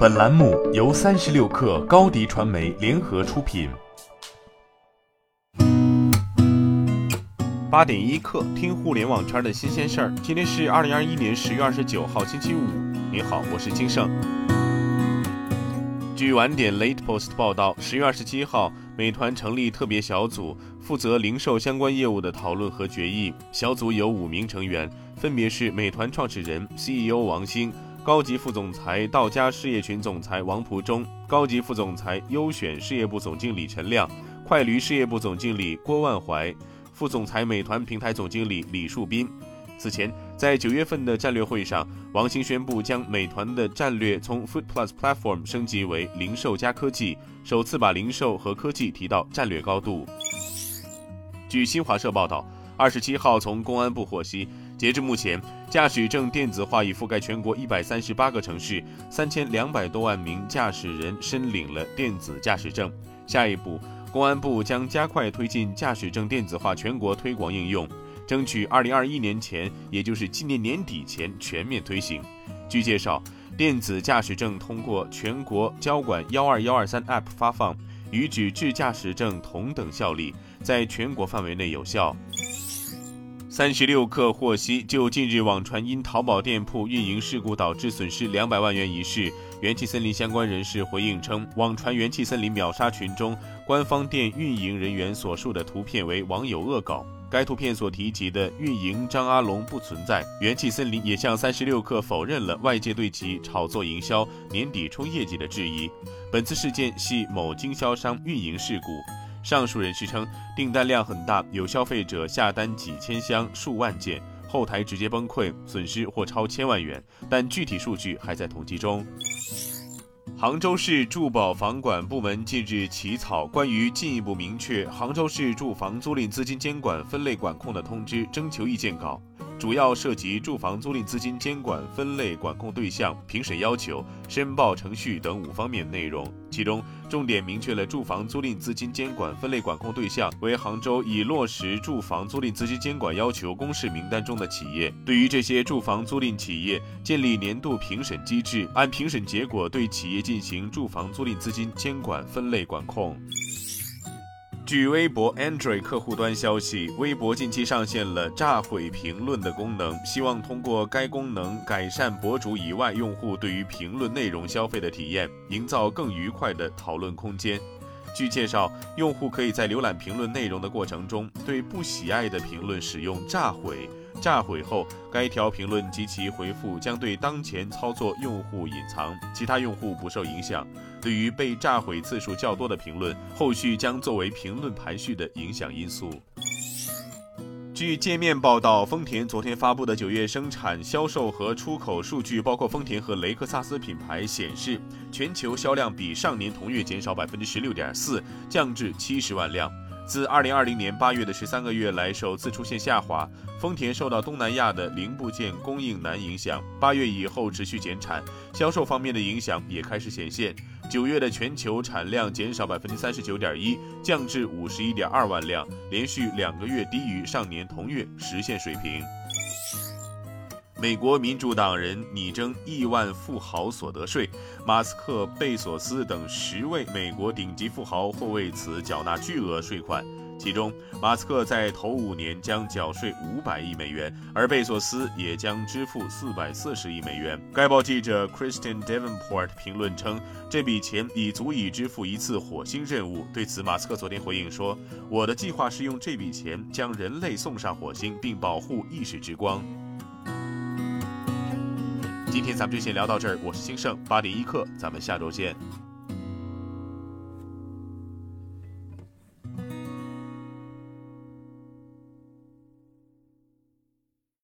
本栏目由三十六氪高低传媒联合出品。八点一刻，听互联网圈的新鲜事儿。今天是二零二一年十月二十九号，星期五。您好，我是金盛。据晚点 Late Post 报道，十月二十七号，美团成立特别小组，负责零售相关业务的讨论和决议。小组有五名成员，分别是美团创始人 CEO 王兴。高级副总裁道家事业群总裁王蒲忠，高级副总裁优选事业部总经理陈亮，快驴事业部总经理郭万怀，副总裁美团平台总经理李树斌。此前，在九月份的战略会上，王兴宣布将美团的战略从 Food Plus Platform 升级为零售加科技，首次把零售和科技提到战略高度。据新华社报道。二十七号，从公安部获悉，截至目前，驾驶证电子化已覆盖全国一百三十八个城市，三千两百多万名驾驶人申领了电子驾驶证。下一步，公安部将加快推进驾驶证电子化全国推广应用，争取二零二一年前，也就是今年年底前全面推行。据介绍，电子驾驶证通过全国交管幺二幺二三 App 发放，与纸质驾驶证同等效力，在全国范围内有效。三十六氪获悉，就近日网传因淘宝店铺运营事故导致损失两百万元一事，元气森林相关人士回应称，网传元气森林秒杀群中官方店运营人员所述的图片为网友恶搞，该图片所提及的运营张阿龙不存在。元气森林也向三十六氪否认了外界对其炒作营销、年底冲业绩的质疑，本次事件系某经销商运营事故。上述人士称，订单量很大，有消费者下单几千箱、数万件，后台直接崩溃，损失或超千万元，但具体数据还在统计中。杭州市住保房管部门近日起草关于进一步明确杭州市住房租赁资金监管分类管控的通知征求意见稿。主要涉及住房租赁资金监管分类管控对象、评审要求、申报程序等五方面内容。其中，重点明确了住房租赁资金监管分类管控对象为杭州已落实住房租赁资金监管要求公示名单中的企业。对于这些住房租赁企业，建立年度评审机制，按评审结果对企业进行住房租赁资金监管分类管控。据微博 Android 客户端消息，微博近期上线了炸毁评论的功能，希望通过该功能改善博主以外用户对于评论内容消费的体验，营造更愉快的讨论空间。据介绍，用户可以在浏览评论内容的过程中，对不喜爱的评论使用炸毁。炸毁后，该条评论及其回复将对当前操作用户隐藏，其他用户不受影响。对于被炸毁次数较多的评论，后续将作为评论排序的影响因素。据界面报道，丰田昨天发布的九月生产、销售和出口数据，包括丰田和雷克萨斯品牌，显示全球销量比上年同月减少百分之十六点四，降至七十万辆。自二零二零年八月的十三个月来，首次出现下滑。丰田受到东南亚的零部件供应难影响，八月以后持续减产，销售方面的影响也开始显现。九月的全球产量减少百分之三十九点一，降至五十一点二万辆，连续两个月低于上年同月实现水平。美国民主党人拟征亿万富豪所得税，马斯克、贝索斯等十位美国顶级富豪或为此缴纳巨额税款。其中，马斯克在头五年将缴税五百亿美元，而贝索斯也将支付四百四十亿美元。该报记者 Kristen Davenport 评论称，这笔钱已足以支付一次火星任务。对此，马斯克昨天回应说：“我的计划是用这笔钱将人类送上火星，并保护意识之光。”今天咱们就先聊到这儿，我是兴盛八点一刻，咱们下周见。